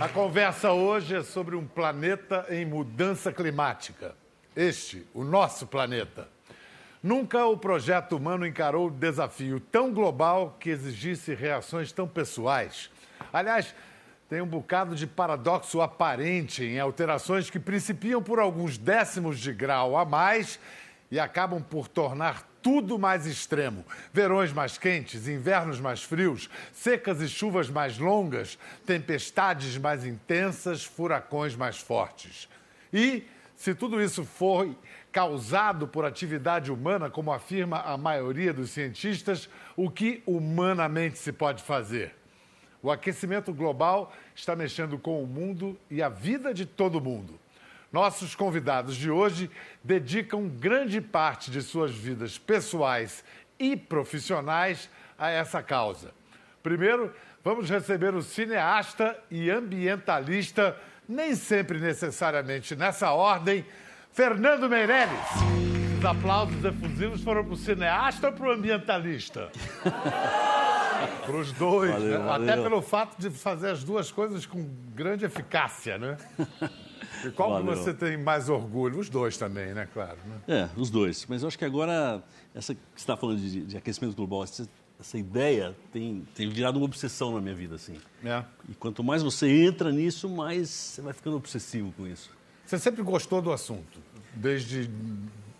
A conversa hoje é sobre um planeta em mudança climática. Este, o nosso planeta. Nunca o projeto humano encarou um desafio tão global que exigisse reações tão pessoais. Aliás, tem um bocado de paradoxo aparente em alterações que principiam por alguns décimos de grau a mais e acabam por tornar tudo mais extremo. Verões mais quentes, invernos mais frios, secas e chuvas mais longas, tempestades mais intensas, furacões mais fortes. E, se tudo isso foi causado por atividade humana, como afirma a maioria dos cientistas, o que humanamente se pode fazer? O aquecimento global está mexendo com o mundo e a vida de todo mundo. Nossos convidados de hoje dedicam grande parte de suas vidas pessoais e profissionais a essa causa. Primeiro, vamos receber o cineasta e ambientalista, nem sempre necessariamente nessa ordem, Fernando Meirelles. Os aplausos efusivos foram para o cineasta ou para o ambientalista? para os dois, Valeu, né? valeu. até pelo fato de fazer as duas coisas com grande eficácia, né? E qual Valeu. você tem mais orgulho? Os dois também, né? Claro. Né? É, os dois. Mas eu acho que agora, essa que você está falando de, de aquecimento global, essa, essa ideia tem, tem virado uma obsessão na minha vida, assim. É. E quanto mais você entra nisso, mais você vai ficando obsessivo com isso. Você sempre gostou do assunto, desde,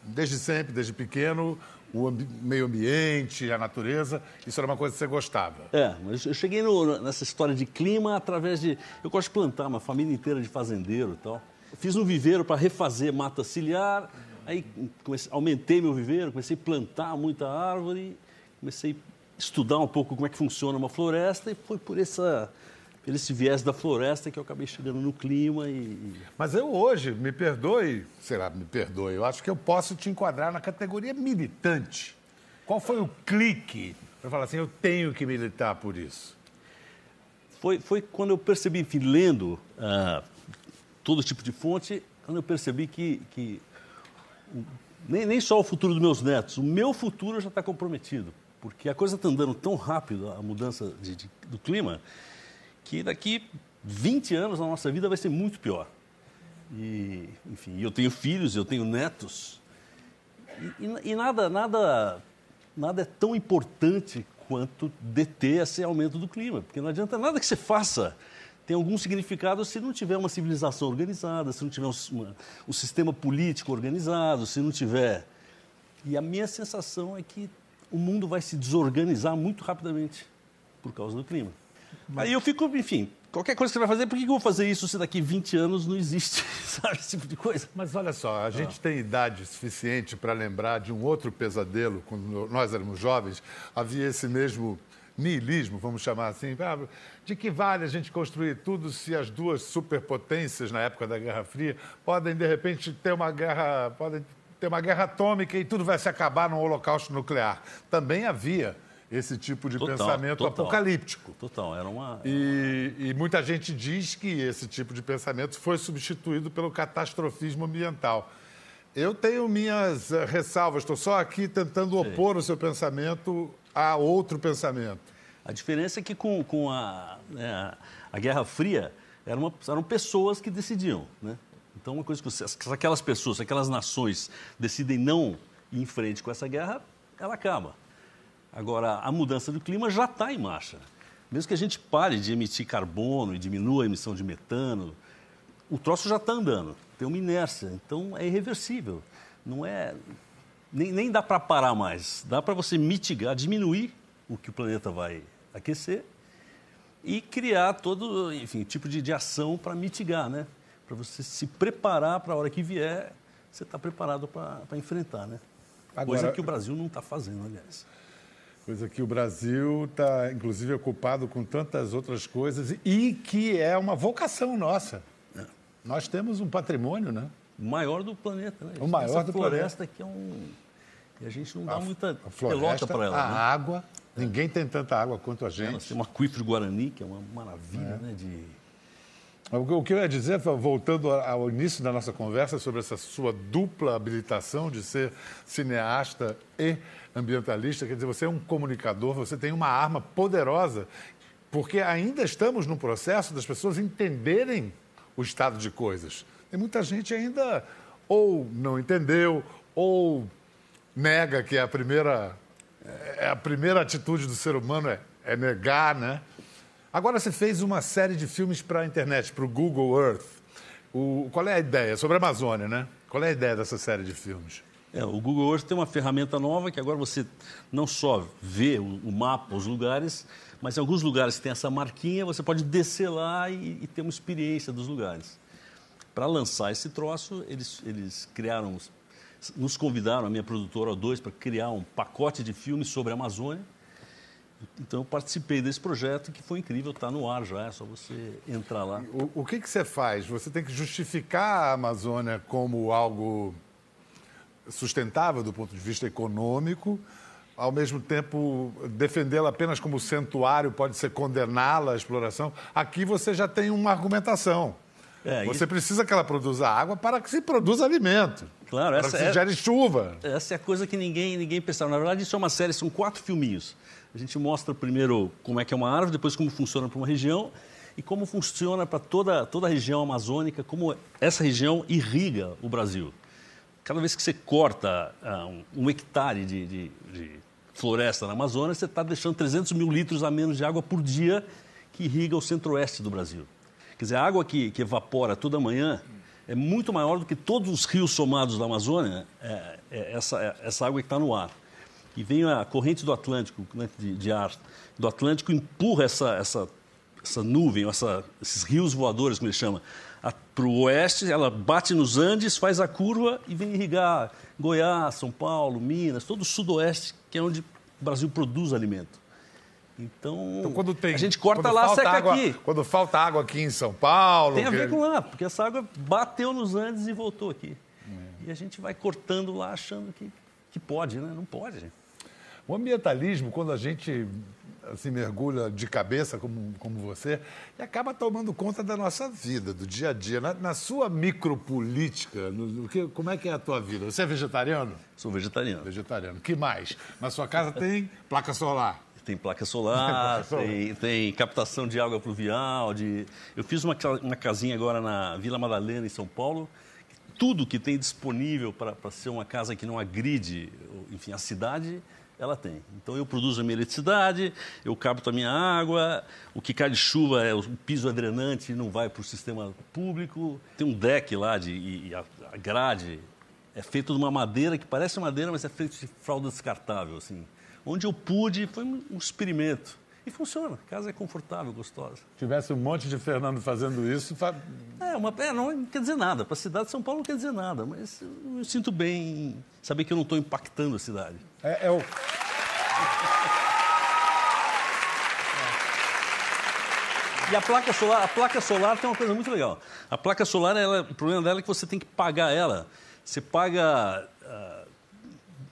desde sempre, desde pequeno, o meio ambiente, a natureza, isso era uma coisa que você gostava. É, mas eu cheguei no- nessa história de clima através de. Eu gosto de plantar, uma família inteira de fazendeiro e tal. Fiz um viveiro para refazer mata ciliar, aí comecei, aumentei meu viveiro, comecei a plantar muita árvore, comecei a estudar um pouco como é que funciona uma floresta e foi por essa, esse viés da floresta que eu acabei chegando no clima e. Mas eu hoje, me perdoe, sei lá, me perdoe, eu acho que eu posso te enquadrar na categoria militante. Qual foi o clique para falar assim, eu tenho que militar por isso? Foi, foi quando eu percebi, enfim, lendo ah, todo tipo de fonte, quando eu percebi que, que nem, nem só o futuro dos meus netos, o meu futuro já está comprometido. Porque a coisa está andando tão rápido, a mudança de- de- do clima, que daqui 20 anos a nossa vida vai ser muito pior. E, enfim, eu tenho filhos, eu tenho netos, e, e- nada, nada, nada é tão importante quanto deter esse aumento do clima, porque não adianta nada que você faça tem algum significado se não tiver uma civilização organizada, se não tiver um, uma- um sistema político organizado, se não tiver. E a minha sensação é que o mundo vai se desorganizar muito rapidamente por causa do clima. Aí eu fico, enfim, qualquer coisa que você vai fazer, por que eu vou fazer isso se daqui 20 anos não existe, sabe, esse tipo de coisa? Mas olha só, a gente tem idade suficiente para lembrar de um outro pesadelo, quando nós éramos jovens, havia esse mesmo niilismo, vamos chamar assim, ah, de que vale a gente construir tudo se as duas superpotências na época da Guerra Fria podem de repente ter uma guerra, podem ter uma guerra atômica e tudo vai se acabar num holocausto nuclear. Também havia esse tipo de Total, pensamento total. apocalíptico. Total, era uma. E, e muita gente diz que esse tipo de pensamento foi substituído pelo catastrofismo ambiental. Eu tenho minhas eh, ressalvas, estou só aqui tentando opor o seu pensamento a outro pensamento. A diferença é que com, com a, né, a- Guerra Fria eram, uma- eram pessoas que decidiam. Né? Então, uma coisa que você- se aquelas pessoas, se aquelas nações decidem não ir em frente com essa guerra, ela acaba. Agora, a mudança do clima já está em marcha. Mesmo que a gente pare de emitir carbono e diminua a emissão de metano, o troço já está andando, tem uma inércia, então é irreversível. Não é. Nem, nem dá para parar mais. Dá para você mitigar, diminuir o que o planeta vai aquecer e criar todo, enfim, tipo de, de ação para mitigar, né? Para você se preparar para a hora que vier, você está preparado para enfrentar, né? Coisa Agora- que o Brasil não está fazendo, aliás. Coisa que o Brasil está, inclusive, ocupado com tantas outras coisas e que é uma vocação nossa. Nós temos um patrimônio, né? O maior do planeta, né? O maior do floresta que é um. E a gente não dá muita A pelota floresta, para ela. a né? água. Ninguém tem tanta água quanto a Nós gente. temos um aquífero Guarani, que é uma maravilha, né? De... O que eu ia dizer, voltando ao início da nossa conversa sobre essa sua dupla habilitação de ser cineasta e ambientalista, quer dizer, você é um comunicador, você tem uma arma poderosa porque ainda estamos no processo das pessoas entenderem o estado de coisas. Tem muita gente ainda ou não entendeu ou nega que é a primeira é a primeira atitude do ser humano é, é negar, né? Agora você fez uma série de filmes para a internet, para o Google Earth. O, qual é a ideia? Sobre a Amazônia, né? Qual é a ideia dessa série de filmes? É, o Google Earth tem uma ferramenta nova que agora você não só vê o, o mapa, os lugares, mas em alguns lugares que tem essa marquinha, você pode descer lá e, e ter uma experiência dos lugares. Para lançar esse troço, eles, eles criaram, nos convidaram, a minha produtora, O2, para criar um pacote de filmes sobre a Amazônia. Então, eu participei desse projeto que foi incrível, está no ar já, é só você entrar lá. O, o que, que você faz? Você tem que justificar a Amazônia como algo sustentável do ponto de vista econômico, ao mesmo tempo defendê-la apenas como santuário pode ser condená-la à exploração. Aqui você já tem uma argumentação. É, você isso... precisa que ela produza água para que se produza alimento. Claro, para essa que se é... gere chuva. Essa é a coisa que ninguém, ninguém pensava. Na verdade, isso é uma série, são quatro filminhos. A gente mostra primeiro como é que é uma árvore, depois como funciona para uma região e como funciona para toda, toda a região amazônica, como essa região irriga o Brasil. Cada vez que você corta uh, um, hectare de, de, de, floresta na Amazônia, você está deixando 300 mil litros a menos de água por dia que irriga o centro-oeste do Brasil. Quer dizer, a água que, que, evapora toda manhã é muito maior do que todos os rios somados da Amazônia, é, é essa, é, essa água que está no ar. E vem a corrente do Atlântico, né, de, de, ar do Atlântico, empurra essa, essa, essa nuvem, essa, esses rios voadores, como ele chama, para o oeste, ela bate nos Andes, faz a curva e vem irrigar Goiás, São Paulo, Minas, todo o sudoeste, que é onde o Brasil produz alimento. Então, então tem, a gente corta lá, seca água, aqui. Quando falta água aqui em São Paulo... Tem a ver com lá, porque essa água bateu nos Andes e voltou aqui. É. E a gente vai cortando lá achando que, que pode, né? Não pode. O ambientalismo, quando a gente assim, mergulha de cabeça, como, como você, e acaba tomando conta da nossa vida, do dia a dia. Na, na sua micropolítica, no, que, como é que é a tua vida? Você é vegetariano? Sou vegetariano. Vegetariano. que mais? Na sua casa tem placa solar? Tem placa solar, tem, tem, captação de água pluvial. De... Eu fiz uma, uma casinha agora na Vila Madalena, em São Paulo. Tudo que tem disponível para ser uma casa que não agride, enfim, a cidade, ela tem. Então eu produzo a minha eletricidade, eu capto a minha água, o que cai de chuva é o piso adrenante não vai para o sistema público. Tem um deck lá de, e a, a grade é feita de uma madeira que parece madeira, mas é feita de fralda descartável. Assim. Onde eu pude, foi um experimento. E funciona, a casa é confortável, gostosa. Se tivesse um monte de Fernando fazendo isso. Fa... É, uma, é, não quer dizer nada. Para a cidade de São Paulo não quer dizer nada, mas eu, eu sinto bem saber que eu não estou impactando a cidade. É, é o. E a placa solar, a placa solar tem uma coisa muito legal. A placa solar, ela, o problema dela é que você tem que pagar ela. Você paga, uh,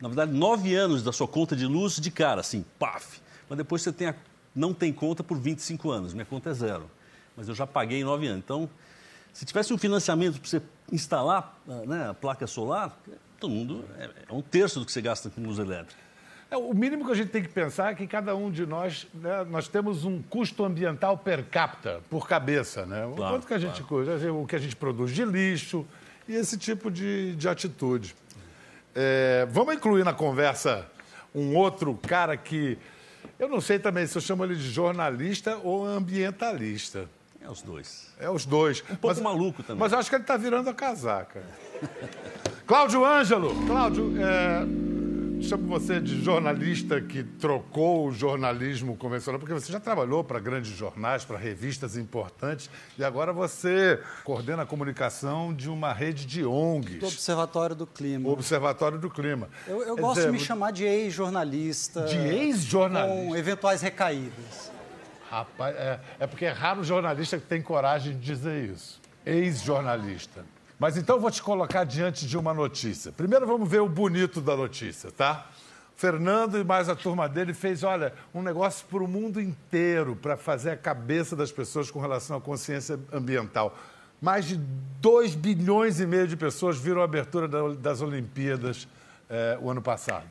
na verdade, nove anos da sua conta de luz de cara, assim, paf mas depois você tem a, não tem conta por 25 anos. Minha conta é zero. Mas eu já paguei em 9 anos. Então, se tivesse um financiamento para você instalar né, a placa solar, todo mundo é, é, um terço do que você gasta com luz elétrica. É, o mínimo que a gente tem que pensar é que cada um de nós, né, nós temos um custo ambiental per capita, por cabeça, né? Claro, quanto que a gente claro. o que a gente produz de lixo e esse tipo de, de atitude. É, vamos incluir na conversa um outro cara que eu não sei também se eu chamo ele de jornalista ou ambientalista. É os dois. É os dois. Um pouco mas, maluco também. Mas acho que ele está virando a casaca. Cláudio Ângelo. Cláudio, é, chamo você de jornalista que trocou o jornalismo convencional, porque você já trabalhou para grandes jornais, para revistas importantes, e agora você coordena a comunicação de uma rede de ONGs. Do Observatório do Clima. Observatório do Clima. Eu, eu gosto dizer, de me chamar de ex-jornalista. De ex-jornalista? Com eventuais recaídas. Rapaz, é, é porque é raro jornalista que tem coragem de dizer isso. Ex-jornalista. Mas então vou te colocar diante de uma notícia. Primeiro vamos ver o bonito da notícia, tá? Fernando e mais a turma dele fez, olha, um negócio para o mundo inteiro, para fazer a cabeça das pessoas com relação à consciência ambiental. Mais de 2 bilhões e meio de pessoas viram a abertura das Olimpíadas eh, o ano passado.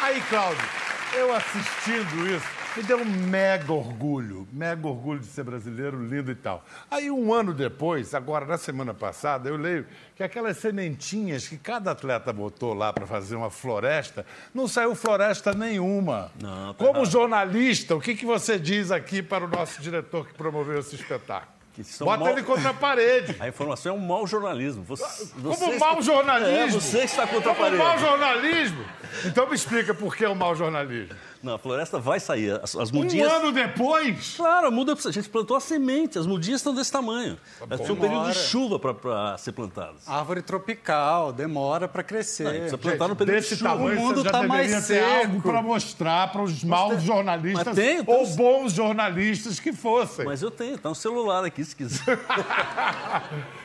Aí, Cláudio, eu assistindo isso, me deu um mega orgulho, mega orgulho de ser brasileiro, lindo e tal. Aí, um ano depois, agora na semana passada, eu leio que aquelas sementinhas que cada atleta botou lá para fazer uma floresta, não saiu floresta nenhuma. Não, tá Como errado. jornalista, o que, que você diz aqui para o nosso diretor que promoveu esse espetáculo? Bota mal- ele contra a parede. A informação é um mau jornalismo. Você, Como você mau está- jornalismo? É, você está contra a Como parede. mau jornalismo? Então me explica por que é o mau jornalismo. Não, a floresta vai sair. As, as Um mudinhas. ano depois? Claro, a muda, a gente plantou a semente, as mudinhas estão desse tamanho. Elas precisam um período de chuva para ser plantadas. Árvore tropical, demora para crescer. Não, precisa plantar no período de Desse chuva. tamanho, O mundo você já tá mais seco. algo para mostrar para os maus jornalistas Mas tem, ou tem- bons jornalistas que fossem. Mas eu tenho, tá um celular aqui se quiser.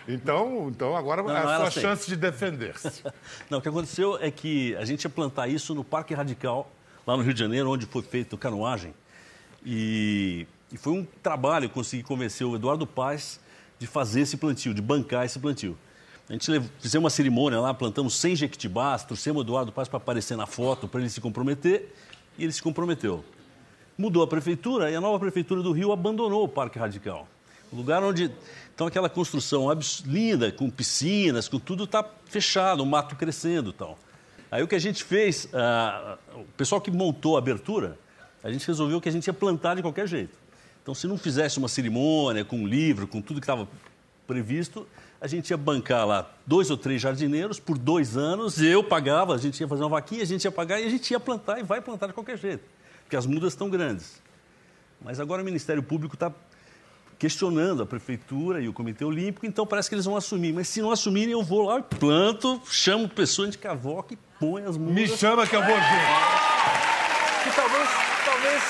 Então, então agora Não, é não, a sua chance de defender-se. Não, o que aconteceu é que a gente ia plantar isso no Parque Radical, lá no Rio de Janeiro, onde foi feito canoagem. E, e foi um trabalho conseguir convencer o Eduardo Paz de fazer esse plantio, de bancar esse plantio. A gente fizemos uma cerimônia lá, plantamos 100 jequitibás, trouxemos o Eduardo Paz para aparecer na foto, para ele se comprometer, e ele se comprometeu. Mudou a prefeitura e a nova prefeitura do Rio abandonou o Parque Radical. O lugar onde. Então, aquela construção linda, com piscinas, com tudo, está fechado, o mato crescendo e tal. Aí o que a gente fez, ah, o pessoal que montou a abertura, a gente resolveu que a gente ia plantar de qualquer jeito. Então, se não fizesse uma cerimônia com um livro, com tudo que estava previsto, a gente ia bancar lá dois ou três jardineiros por dois anos, eu pagava, a gente ia fazer uma vaquinha, a gente ia pagar e a gente ia plantar e vai plantar de qualquer jeito, porque as mudas estão grandes. Mas agora o Ministério Público está questionando a Prefeitura e o Comitê Olímpico, então parece que eles vão assumir. Mas se não assumirem, eu vou lá e planto, chamo pessoa de cavoca e põe as. Me chama que eu vou ver. Que talvez, talvez,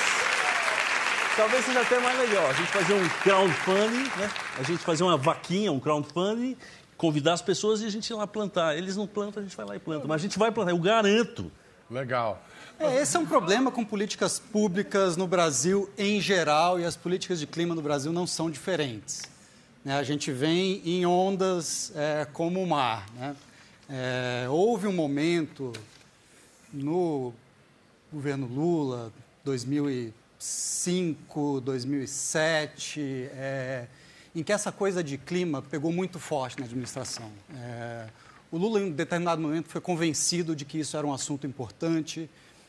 talvez seja até mais legal. A gente fazer um crowdfunding, né? A gente fazer uma vaquinha, um crowdfunding, convidar as pessoas e a gente ir lá plantar. Eles não plantam, a gente vai lá e planta. Mas a gente vai plantar, eu garanto. Legal. É, esse é um problema com políticas públicas no Brasil em geral e as políticas de clima no Brasil não são diferentes. né? A gente vem em ondas é, como o mar. né? É, houve um momento no governo Lula, 2005, 2007, é, em que essa coisa de clima pegou muito forte na administração. É, o Lula, em um determinado momento, foi convencido de que isso era um assunto importante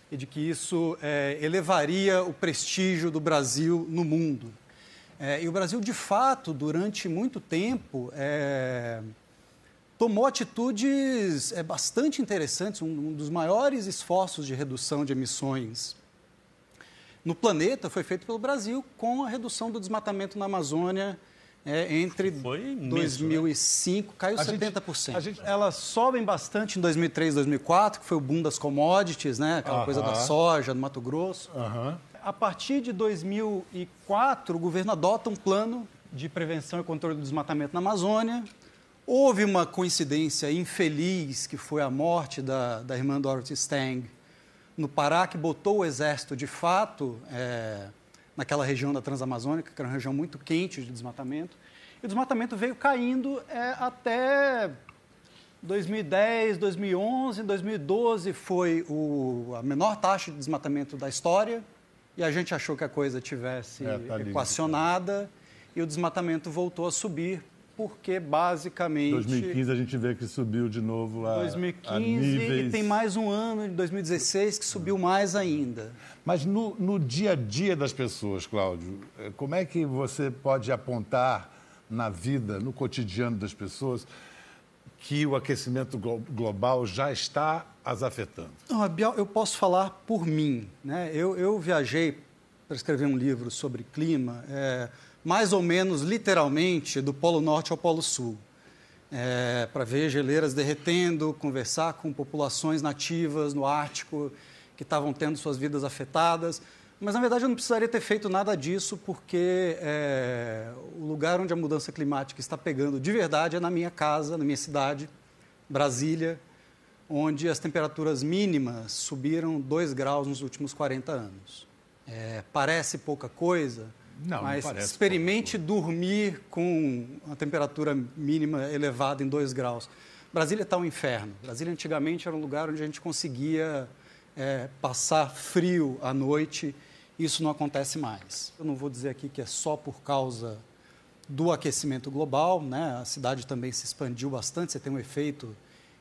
e de que isso é, elevaria o prestígio do Brasil no mundo. É, e o Brasil, de fato, durante muito tempo, é, tomou atitudes é, bastante interessantes, um, um dos maiores esforços de redução de emissões no planeta foi feito pelo Brasil com a redução do desmatamento na Amazônia é, entre Foi imenso, 2005, caiu A gente- 70%. a gente- Elas sobem bastante em 2003, 2004, que foi o boom das commodities, né? aquela coisa da soja, do Mato Grosso. Aham. A partir de 2004, o governo adota um plano de prevenção e controle do desmatamento na Amazônia. Houve uma coincidência infeliz, que foi a morte da, da irmã Dorothy Stang no Pará, que botou o exército de fato é, naquela região da Transamazônica, que era uma região muito quente de desmatamento. E o desmatamento veio caindo é, até 2010, 2011, 2012 foi o, a menor taxa de desmatamento da história e a gente achou que a coisa tivesse É, tá lindo, equacionada e o desmatamento voltou a subir porque basicamente 2015 a gente vê que subiu de novo lá. a 2015 níveis... e tem mais um ano de 2016 que subiu mais ainda. Mas no, no dia a dia das pessoas, Cláudio, eh, como é que você pode apontar na vida, no cotidiano das pessoas, que o aquecimento glo- global já está as afetando? Não, Biel, eu posso falar por mim. Né? Eu, eu viajei para escrever um livro sobre clima, é, mais ou menos literalmente do Polo Norte ao Polo Sul, é, para ver geleiras derretendo, conversar com populações nativas no Ártico que estavam tendo suas vidas afetadas. Mas, na verdade, eu não precisaria ter feito nada disso, porque é, o lugar onde a mudança climática está pegando de verdade é na minha casa, na minha cidade, Brasília, onde as temperaturas mínimas subiram 2 graus nos últimos 40 anos. É, parece pouca coisa, Não, não mas parece experimente dormir com uma temperatura mínima elevada em 2 graus. Brasília está um inferno. Brasília antigamente era um lugar onde a gente conseguia é, passar frio à noite, isso não acontece mais. Eu não vou dizer aqui que é só por causa do aquecimento global, né? a cidade também se expandiu bastante, você tem um efeito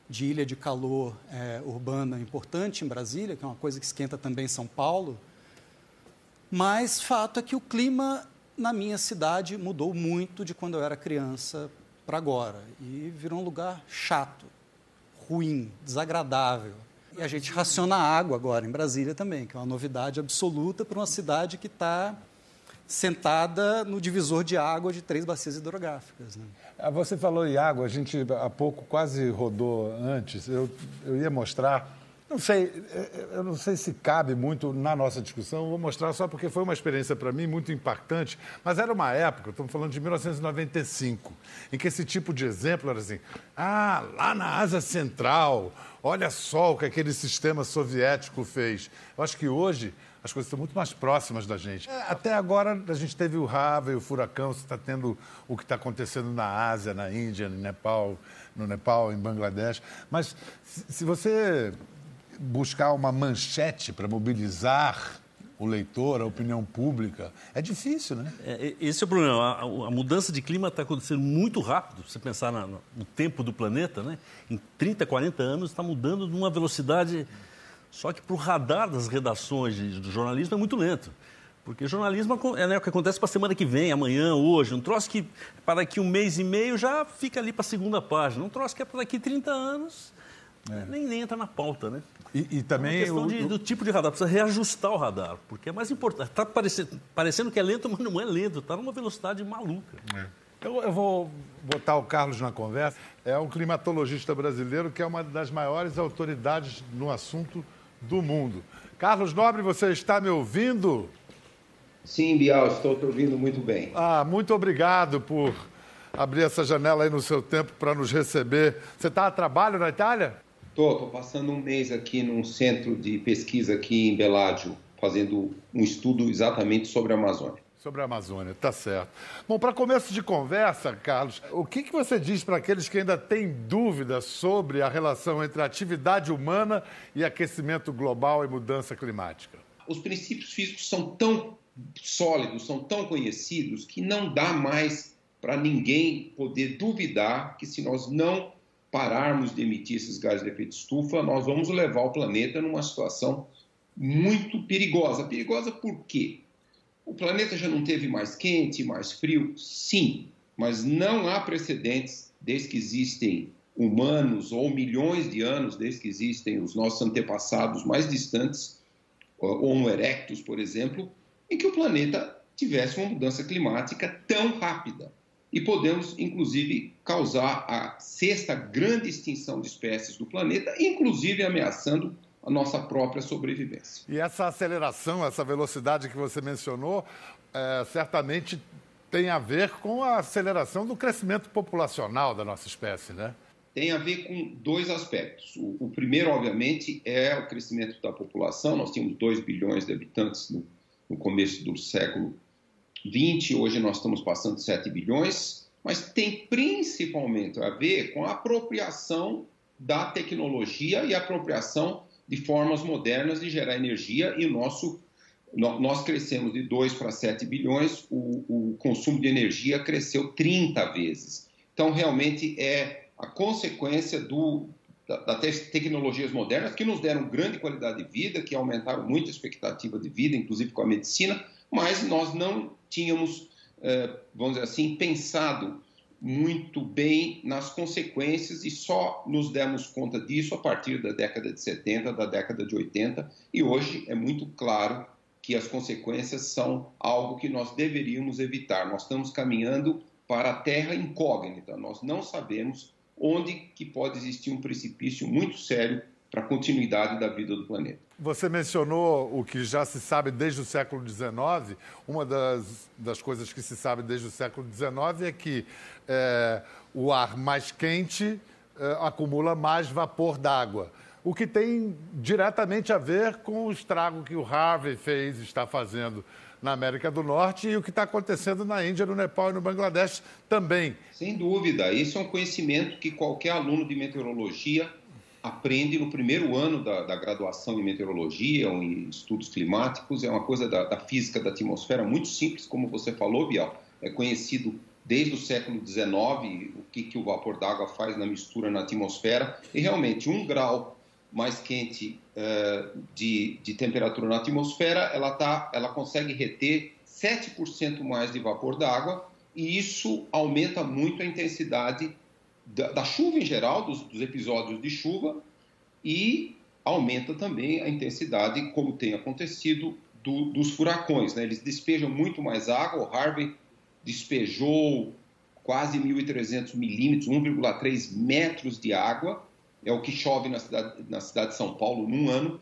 de ilha de calor é, urbana importante em Brasília, que é uma coisa que esquenta também São Paulo. Mas fato é que o clima na minha cidade mudou muito de quando eu era criança para agora e virou um lugar chato, ruim, desagradável. E a gente raciona água agora em Brasília também, que é uma novidade absoluta para uma cidade que está sentada no divisor de água de três bacias hidrográficas. Né? Ah, você falou em água, a gente há pouco quase rodou antes. Eu, eu ia mostrar não sei, é, é, eu não sei se cabe muito na nossa discussão, vou mostrar só porque foi uma experiência para mim muito impactante, mas era uma época, estamos falando de 1995, em que esse tipo de exemplo era assim: ah, lá na Ásia Central, olha só o que aquele sistema soviético fez. Eu acho que hoje as coisas estão muito mais próximas da gente. É, até agora a gente teve o Harvey, o furacão, você está tendo o que está acontecendo na Ásia, na Índia, no Nepal, no Nepal, em Bangladesh. Mas se você buscar uma manchete para mobilizar o leitor, a opinião pública. É difícil, né? É, esse é o problema. A, a mudança de clima está acontecendo muito rápido. Se você pensar na, no tempo do planeta, né? em 30, 40 anos, está mudando numa velocidade. Só que para o radar das redações do jornalismo é muito lento. Porque jornalismo é né, o que acontece para a semana que vem, amanhã, hoje. Um troço que para daqui um mês e meio já fica ali para a segunda página. Um troço que é para daqui 30 anos é. nem, nem entra na pauta, né? E, e também. É questão o, de, do tipo de radar, precisa reajustar o radar, porque é mais importante. Está parecendo, parecendo que é lento, mas não é lento, está numa velocidade maluca. É. Eu, eu, vou botar o Carlos na conversa. É um climatologista brasileiro que é uma das maiores autoridades no assunto do mundo. Carlos Nobre, você está me ouvindo? Sim, Bial, estou te ouvindo muito bem. Ah, muito obrigado por abrir essa janela aí no seu tempo para nos receber. Você está a trabalho na Itália? Estou, estou passando um mês aqui num centro de pesquisa aqui em Beládio, fazendo um estudo exatamente sobre a Amazônia. Sobre a Amazônia, tá certo. Bom, para começo de conversa, Carlos, o que, que você diz para aqueles que ainda têm dúvidas sobre a relação entre atividade humana e aquecimento global e mudança climática? Os princípios físicos são tão sólidos, são tão conhecidos, que não dá mais para ninguém poder duvidar que se nós não pararmos de emitir esses gases de efeito estufa, nós vamos levar o planeta numa situação muito perigosa. Perigosa por quê? O planeta já não teve mais quente, mais frio? Sim, mas não há precedentes desde que existem humanos ou milhões de anos, desde que existem os nossos antepassados mais distantes, Homo erectus, por exemplo, em que o planeta tivesse uma mudança climática tão rápida e podemos, inclusive, causar a sexta grande extinção de espécies do planeta, inclusive ameaçando a nossa própria sobrevivência. E essa aceleração, essa velocidade que você mencionou, é, certamente tem a ver com a aceleração do crescimento populacional da nossa espécie, né? Tem a ver com dois aspectos. O, o primeiro, obviamente, é o crescimento da população. Nós tínhamos 2 bilhões de habitantes no, no começo do século 20, hoje nós estamos passando de 7 bilhões, mas tem principalmente a ver com a apropriação da tecnologia e apropriação de formas modernas de gerar energia e o nosso nós crescemos de 2 para 7 bilhões, o, o, consumo de energia cresceu 30 vezes. Então, realmente é a consequência do, das tecnologias modernas que nos deram grande qualidade de vida, que aumentaram muito a expectativa de vida, inclusive com a medicina, mas nós não tínhamos, eh, vamos dizer assim, pensado muito bem nas consequências e só nos demos conta disso a partir da década de 70, da década de 80, e hoje é muito claro que as consequências são algo que nós deveríamos evitar. Nós estamos caminhando para a terra incógnita. Nós não sabemos onde que pode existir um precipício muito sério para a continuidade da vida do planeta. Você mencionou o que já se sabe desde o século XIX. Uma das, das coisas que se sabe desde o século XIX é que é, o ar mais quente é, acumula mais vapor d'água, o que tem diretamente a ver com o estrago que o Harvey fez, está fazendo na América do Norte e o que está acontecendo na Índia, no Nepal e no Bangladesh também. Sem dúvida, isso é um conhecimento que qualquer aluno de meteorologia aprende no primeiro ano da, da, graduação em meteorologia ou em estudos climáticos. É uma coisa da, da, física da atmosfera muito simples, como você falou, Bial. É conhecido desde o século XIX o que, que o vapor d'água faz na mistura na atmosfera. E realmente, um grau mais quente uh, de, de, temperatura na atmosfera, ela, tá, ela consegue reter 7% mais de vapor d'água e isso aumenta muito a intensidade da, da chuva em geral, dos, dos, episódios de chuva, e aumenta também a intensidade, como tem acontecido, do, dos furacões. Né? Eles despejam muito mais água. O Harvey despejou quase 1.300 milímetros, 1,3 metros de água. É o que chove na cidade, na cidade de São Paulo num ano.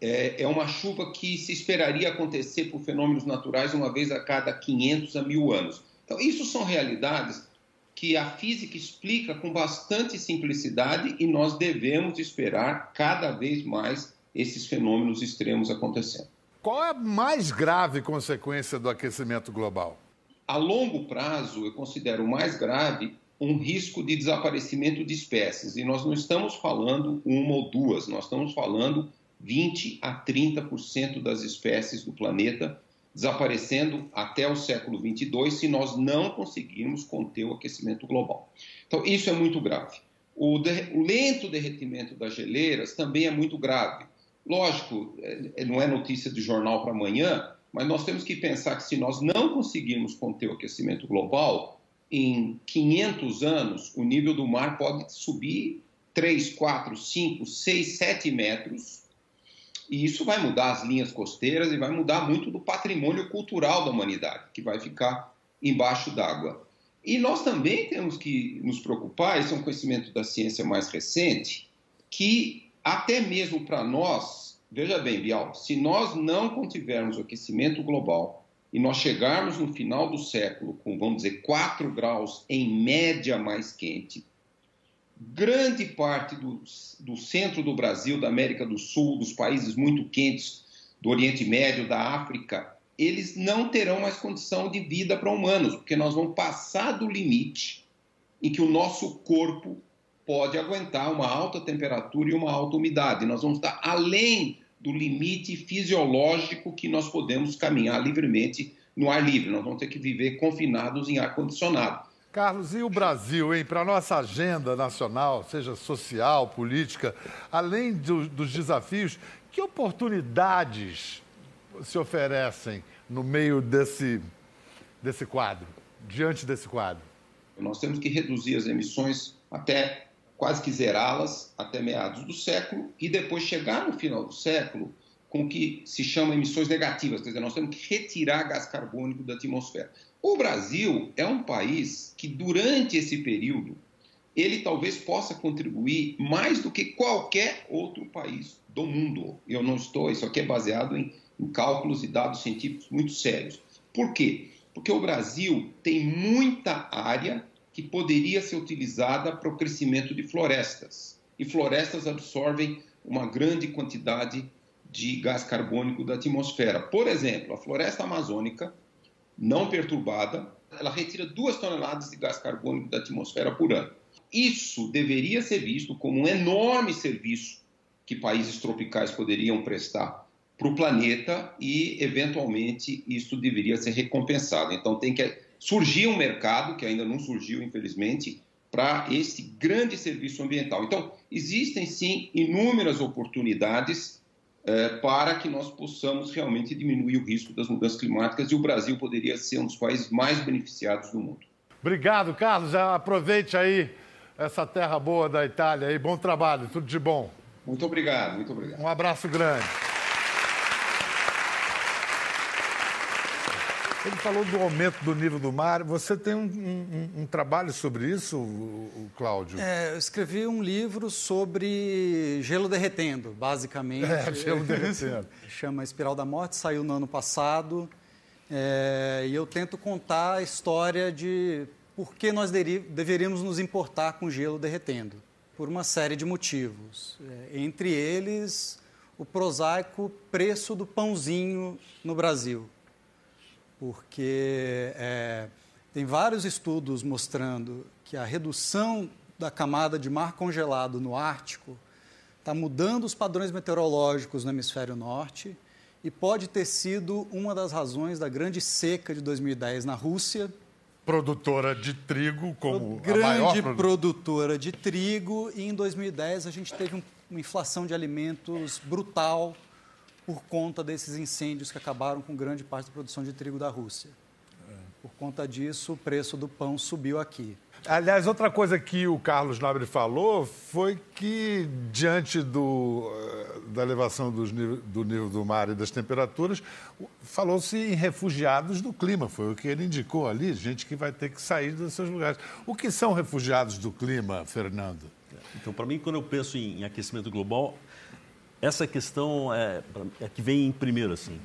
É, é uma chuva que se esperaria acontecer por fenômenos naturais uma vez a cada 500 a mil anos. Então, isso são realidades que a física explica com bastante simplicidade e nós devemos esperar cada vez mais esses fenômenos extremos acontecendo. Qual é a mais grave consequência do aquecimento global? A longo prazo, eu considero mais grave um risco de desaparecimento de espécies. E nós não estamos falando uma ou duas, nós estamos falando 20 a 30% das espécies do planeta desaparecendo até o século 22 se nós não conseguirmos conter o aquecimento global. Então, isso é muito grave. O, de, o lento derretimento das geleiras também é muito grave. Lógico, é, não é notícia de jornal para amanhã, mas nós temos que pensar que se nós não conseguirmos conter o aquecimento global, em 500 anos o nível do mar pode subir 3, 4, 5, 6, 7 metros e isso vai mudar as linhas costeiras e vai mudar muito do patrimônio cultural da humanidade, que vai ficar embaixo d'água. E nós também temos que nos preocupar, esse é um conhecimento da ciência mais recente, que até mesmo para nós, veja bem, Bial, se nós não contivermos o aquecimento global e nós chegarmos no final do século com, vamos dizer, 4 graus em média mais quente, grande parte do, do centro do Brasil, da América do Sul, dos países muito quentes do Oriente Médio, da África, eles não terão mais condição de vida para humanos, porque nós vamos passar do limite em que o nosso corpo pode aguentar uma alta temperatura e uma alta umidade. Nós vamos estar além do limite fisiológico que nós podemos caminhar livremente no ar livre. Nós vamos ter que viver confinados em ar condicionado. Carlos, e o Brasil, hein? Para a nossa agenda nacional, seja social, política, além do, dos desafios, que oportunidades se oferecem no meio desse, desse quadro, diante desse quadro? Nós temos que reduzir as emissões até quase que zerá-las até meados do século e depois chegar no final do século com o que se chama emissões negativas, quer dizer, nós temos que retirar gás carbônico da atmosfera. O Brasil é um país que, durante esse período, ele talvez possa contribuir mais do que qualquer outro país do mundo. Eu não estou, isso aqui é baseado em, em cálculos e dados científicos muito sérios. Por quê? Porque o Brasil tem muita área que poderia ser utilizada para o crescimento de florestas. E florestas absorvem uma grande quantidade de gás carbônico da atmosfera. Por exemplo, a floresta amazônica não perturbada, ela retira duas toneladas de gás carbônico da atmosfera por ano. Isso deveria ser visto como um enorme serviço que países tropicais poderiam prestar para o planeta e, eventualmente, isso deveria ser recompensado. Então, tem que surgir um mercado, que ainda não surgiu, infelizmente, para esse grande serviço ambiental. Então, existem sim inúmeras oportunidades para que nós possamos realmente diminuir o risco das mudanças climáticas e o Brasil poderia ser um dos países mais beneficiados do mundo. Obrigado, Carlos. Aproveite aí essa terra boa da Itália aí. Bom trabalho, tudo de bom. Muito obrigado, muito obrigado. Um abraço grande. Ele falou do aumento do nível do mar. Você tem um, um, um trabalho sobre isso, Cláudio? É, eu escrevi um livro sobre gelo derretendo, basicamente. É, gelo derretendo. Chama Espiral da Morte, saiu no ano passado. É, e eu tento contar a história de por que nós deveríamos nos importar com gelo derretendo. Por uma série de motivos. É, entre eles, o prosaico preço do pãozinho no Brasil porque é, tem vários estudos mostrando que a redução da camada de mar congelado no Ártico está mudando os padrões meteorológicos no hemisfério norte e pode ter sido uma das razões da grande seca de 2010 na Rússia. Produtora de trigo, como grande a maior produ... produtora de trigo, e em 2010 a gente teve uma inflação de alimentos brutal por conta desses incêndios que acabaram com grande parte da produção de trigo da Rússia. Por conta disso, o preço do pão subiu aqui. Aliás, outra coisa que o Carlos Nobre falou foi que, diante do, eh, da elevação do nível do mar e das temperaturas, falou-se em refugiados do clima. Foi o que ele indicou ali, gente que vai ter que sair dos seus lugares. O que são refugiados do clima, Fernando? Então, para mim, quando eu penso em aquecimento global, essa questão é, é que vem em primeiro, assim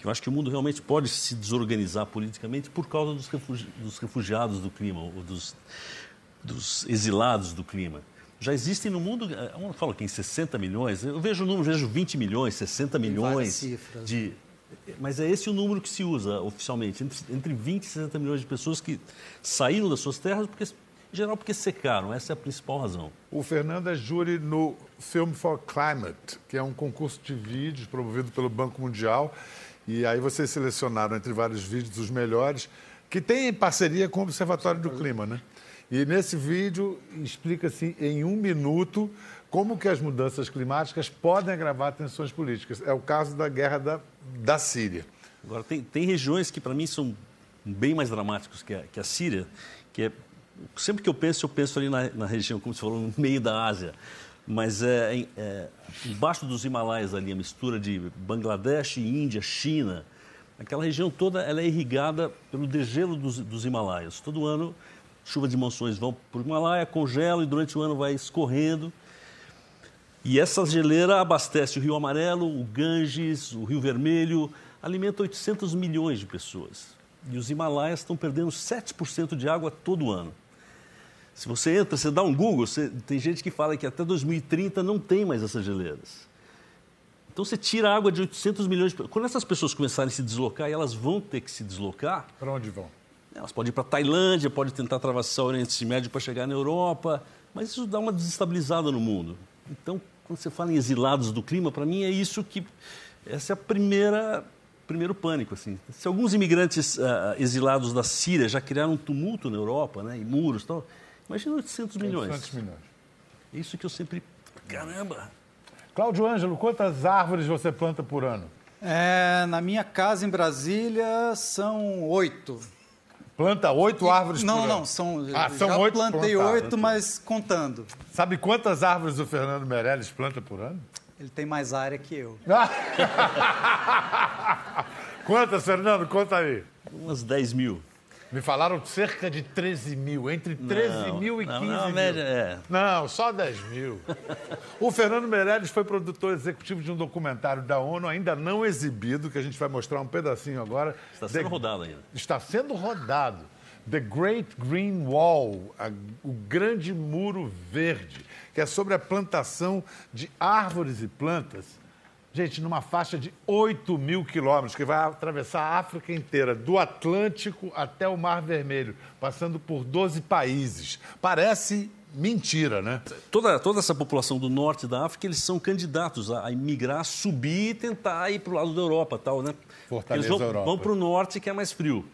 que eu acho que o mundo realmente pode se desorganizar politicamente por causa dos, refugi dos refugiados do clima, ou dos, dos, exilados do clima. Já existem no mundo, eu falo aqui em 60 milhões, eu vejo o número, vejo 20 milhões, 60 milhões de... Mas é esse o número que se usa oficialmente, entre, entre 20 e 60 milhões de pessoas que saíram das suas terras, porque, geral porque secaram, essa é a principal razão. O Fernando é júri no Film for Climate, que é um concurso de vídeos promovido pelo Banco Mundial e aí vocês selecionaram entre vários vídeos os melhores, que tem parceria com o Observatório do Clima, né? E nesse vídeo explica-se em um minuto como que as mudanças climáticas podem agravar tensões políticas. É o caso da guerra da, da Síria. Agora, tem, tem regiões que para mim são bem mais dramáticas que a, que a Síria, que é, sempre que eu penso, eu penso ali na, na região, como você falou, no meio da Ásia mas é, é, embaixo dos Himalaias ali, a mistura de Bangladesh, Índia, China, aquela região toda ela é irrigada pelo degelo dos, dos Himalaias. Todo ano, chuva de monções vão para o Himalaia, congela e durante o ano vai escorrendo. E essa geleira abastece o Rio Amarelo, o Ganges, o Rio Vermelho, alimenta 800 milhões de pessoas. E os Himalaias estão perdendo 7% de água todo ano. Se você entra, você dá um Google, você, tem gente que fala que até 2030 não tem mais essas geleiras. Então você tira água de 800 milhões de Quando essas pessoas começarem a se deslocar, e elas vão ter que se deslocar. Para onde vão? Elas podem ir para a Tailândia, podem tentar atravessar o Oriente Médio para chegar na Europa, mas isso dá uma desestabilizada no mundo. Então, quando você fala em exilados do clima, para mim é isso que. Essa é a primeira primeiro pânico. Assim. Se alguns imigrantes uh, exilados da Síria já criaram um tumulto na Europa, né, e muros e tal, Imagina 800 milhões. 800 milhões. Isso que eu sempre. Caramba! Cláudio Ângelo, quantas árvores você planta por ano? É, na minha casa em Brasília são oito. Planta oito árvores não, por não, ano? Não, são, ah, já são oito plantei oito, mas contando. Sabe quantas árvores o Fernando Meirelles planta por ano? Ele tem mais área que eu. quantas, Fernando? Conta aí. Umas 10 mil. Me falaram cerca de 13 mil, entre 13 não, mil e não, 15 não, mil. Média, é. Não, só 10 mil. o Fernando Meirelles foi produtor executivo de um documentário da ONU ainda não exibido, que a gente vai mostrar um pedacinho agora. Está sendo The... rodado ainda. Está sendo rodado. The Great Green Wall, a... o Grande Muro Verde, que é sobre a plantação de árvores e plantas Gente, numa faixa de 8 mil quilômetros, que vai atravessar a África inteira, do Atlântico até o Mar Vermelho, passando por 12 países. Parece mentira, né? Toda, toda essa população do norte da África, eles são candidatos a, imigrar, subir e tentar ir para o lado da Europa, tal, né? Fortaleza eles vão, Europa. vão para o norte, que é mais frio.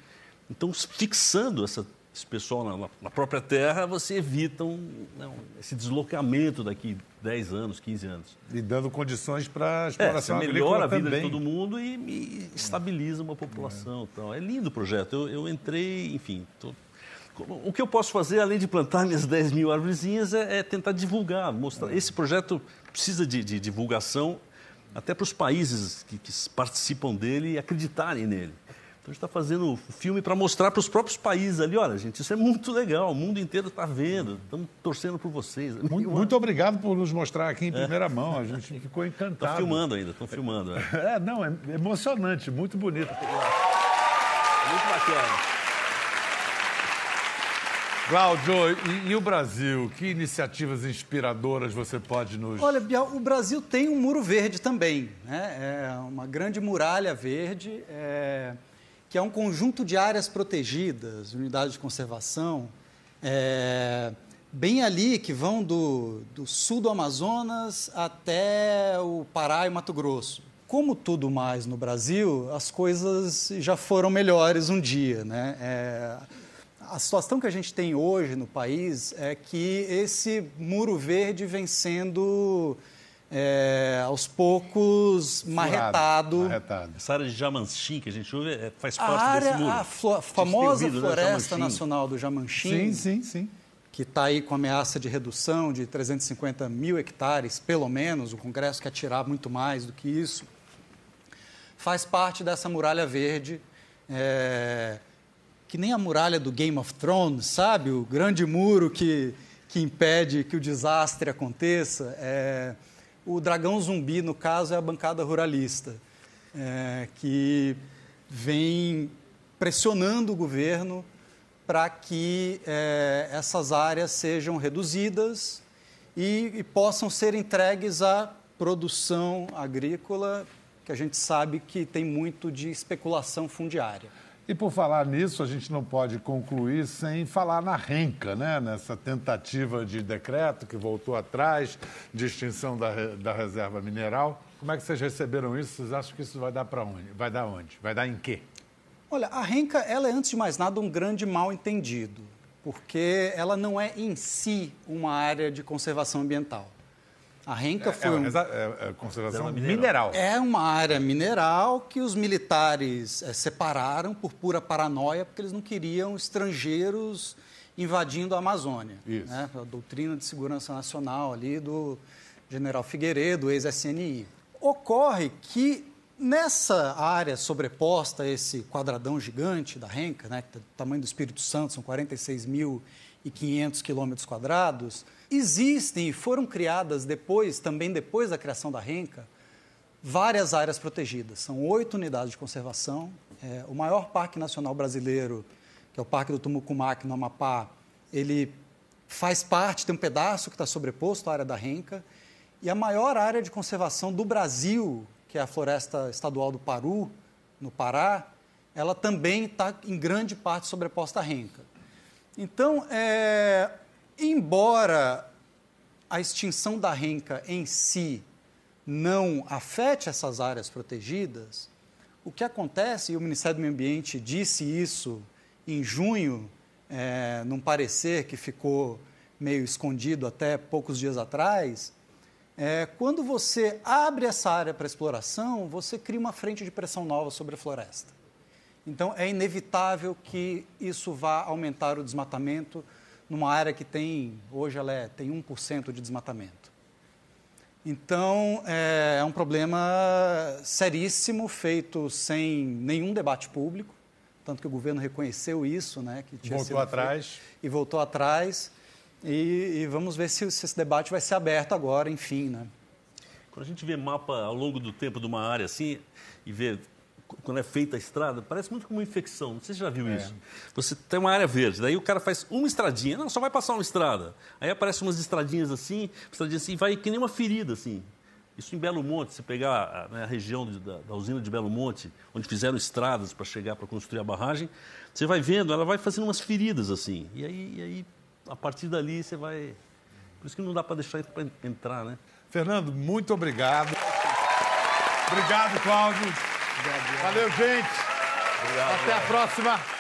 Então, fixando essa esse pessoal na, na, própria terra, você evita um, não, esse deslocamento daqui 10 anos, 15 anos. E dando condições para a exploração é, você melhora a vida também. de todo mundo e, e estabiliza uma população. É. Então, é lindo o projeto. Eu, eu entrei, enfim... Tô, o que eu posso fazer, além de plantar minhas 10 mil árvorezinhas, é, é tentar divulgar, mostrar. Esse projeto precisa de, de divulgação até para os países que, que participam dele e acreditarem nele. Então a gente está fazendo o filme para mostrar para os próprios países ali, olha, gente, isso é muito legal, o mundo inteiro está vendo, estamos torcendo por vocês. Muito, muito, obrigado por nos mostrar aqui em é. primeira é. mão, a gente ficou encantado. Estão filmando ainda, estão filmando. É. é, não, é emocionante, muito bonito. Muito bacana. Cláudio, e, e, o Brasil? Que iniciativas inspiradoras você pode nos. Olha, Bial, o Brasil tem um muro verde também. Né? É uma grande muralha verde. É que é um conjunto de áreas protegidas, unidades de conservação, é, bem ali que vão do, do sul do Amazonas até o Pará e Mato Grosso. Como tudo mais no Brasil, as coisas já foram melhores um dia. Né? É, a situação que a gente tem hoje no país é que esse muro verde vem sendo é, aos poucos marretado. marretado. Essa área de Jamanchim que a gente ouve é, faz parte a área, desse muro. A, a famosa né, Floresta? Nacional do Jamanchim. Sim, sim, sim. Que está aí com ameaça de redução de 350 mil hectares, pelo menos. O Congresso quer tirar muito mais do que isso. Faz parte dessa muralha verde. É, que nem a muralha do Game of Thrones, sabe? O grande muro que, que impede que o desastre aconteça. É, o dragão zumbi, no caso, é a bancada ruralista, é, que vem pressionando o governo para que é, essas áreas sejam reduzidas e, e, possam ser entregues à produção agrícola, que a gente sabe que tem muito de especulação fundiária. E por falar nisso, a gente não pode concluir sem falar na renca, né? nessa tentativa de decreto que voltou atrás, de extinção da, da reserva mineral. Como é que vocês receberam isso? Vocês acham que isso vai dar para onde? Vai dar onde? Vai dar em quê? Olha, a renca, ela é, antes de mais nada, um grande mal entendido, porque ela não é em si uma área de conservação ambiental. A renca é, foi é, um... é, é conservação mineral. É uma área mineral que os militares é, separaram por pura paranoia, porque eles não queriam estrangeiros invadindo a Amazônia. Isso. Né? A doutrina de segurança nacional ali do general Figueiredo, ex-SNI. Ocorre que nessa área sobreposta a esse quadradão gigante da renca, né, que é do tamanho do Espírito Santo, são 46.500 quilômetros quadrados, Existem e foram criadas depois, também depois da criação da RENCA, várias áreas protegidas. São oito unidades de conservação. É, o maior parque nacional brasileiro, que é o Parque do Tumucumac, no Amapá, ele faz parte, tem um pedaço que está sobreposto à área da RENCA. E a maior área de conservação do Brasil, que é a Floresta Estadual do Paru, no Pará, ela também está em grande parte sobreposta à RENCA. Então, é, Embora a extinção da renca em si não afete essas áreas protegidas, o que acontece, e o Ministério do Meio Ambiente disse isso em junho, é, num parecer que ficou meio escondido até poucos dias atrás, é, quando você abre essa área para exploração, você cria uma frente de pressão nova sobre a floresta. Então, é inevitável que isso vá aumentar o desmatamento, numa área que tem, hoje ela é, tem 1% de desmatamento. Então, é, é, um problema seríssimo, feito sem nenhum debate público, tanto que o governo reconheceu isso, né? Que tinha voltou atrás. Feito, e voltou atrás. E, e vamos ver se, se, esse debate vai ser aberto agora, enfim, né? Quando a gente vê mapa ao longo do tempo de uma área assim, e vê quando é feita a estrada, parece muito como uma infecção. Não sei se você já viu é. isso. Você tem uma área verde, daí o cara faz uma estradinha, não, só vai passar uma estrada. Aí aparecem umas estradinhas assim, estradinhas assim, vai que nem uma ferida assim. Isso em Belo Monte, se pegar né, a região de, da, da, usina de Belo Monte, onde fizeram estradas para chegar para construir a barragem, você vai vendo, ela vai fazendo umas feridas assim. E aí, e aí a partir dali você vai. Por isso que não dá para deixar entrar, né? Fernando, muito obrigado. Obrigado, Cláudio. Valeu, gente. Obrigado, Até a próxima.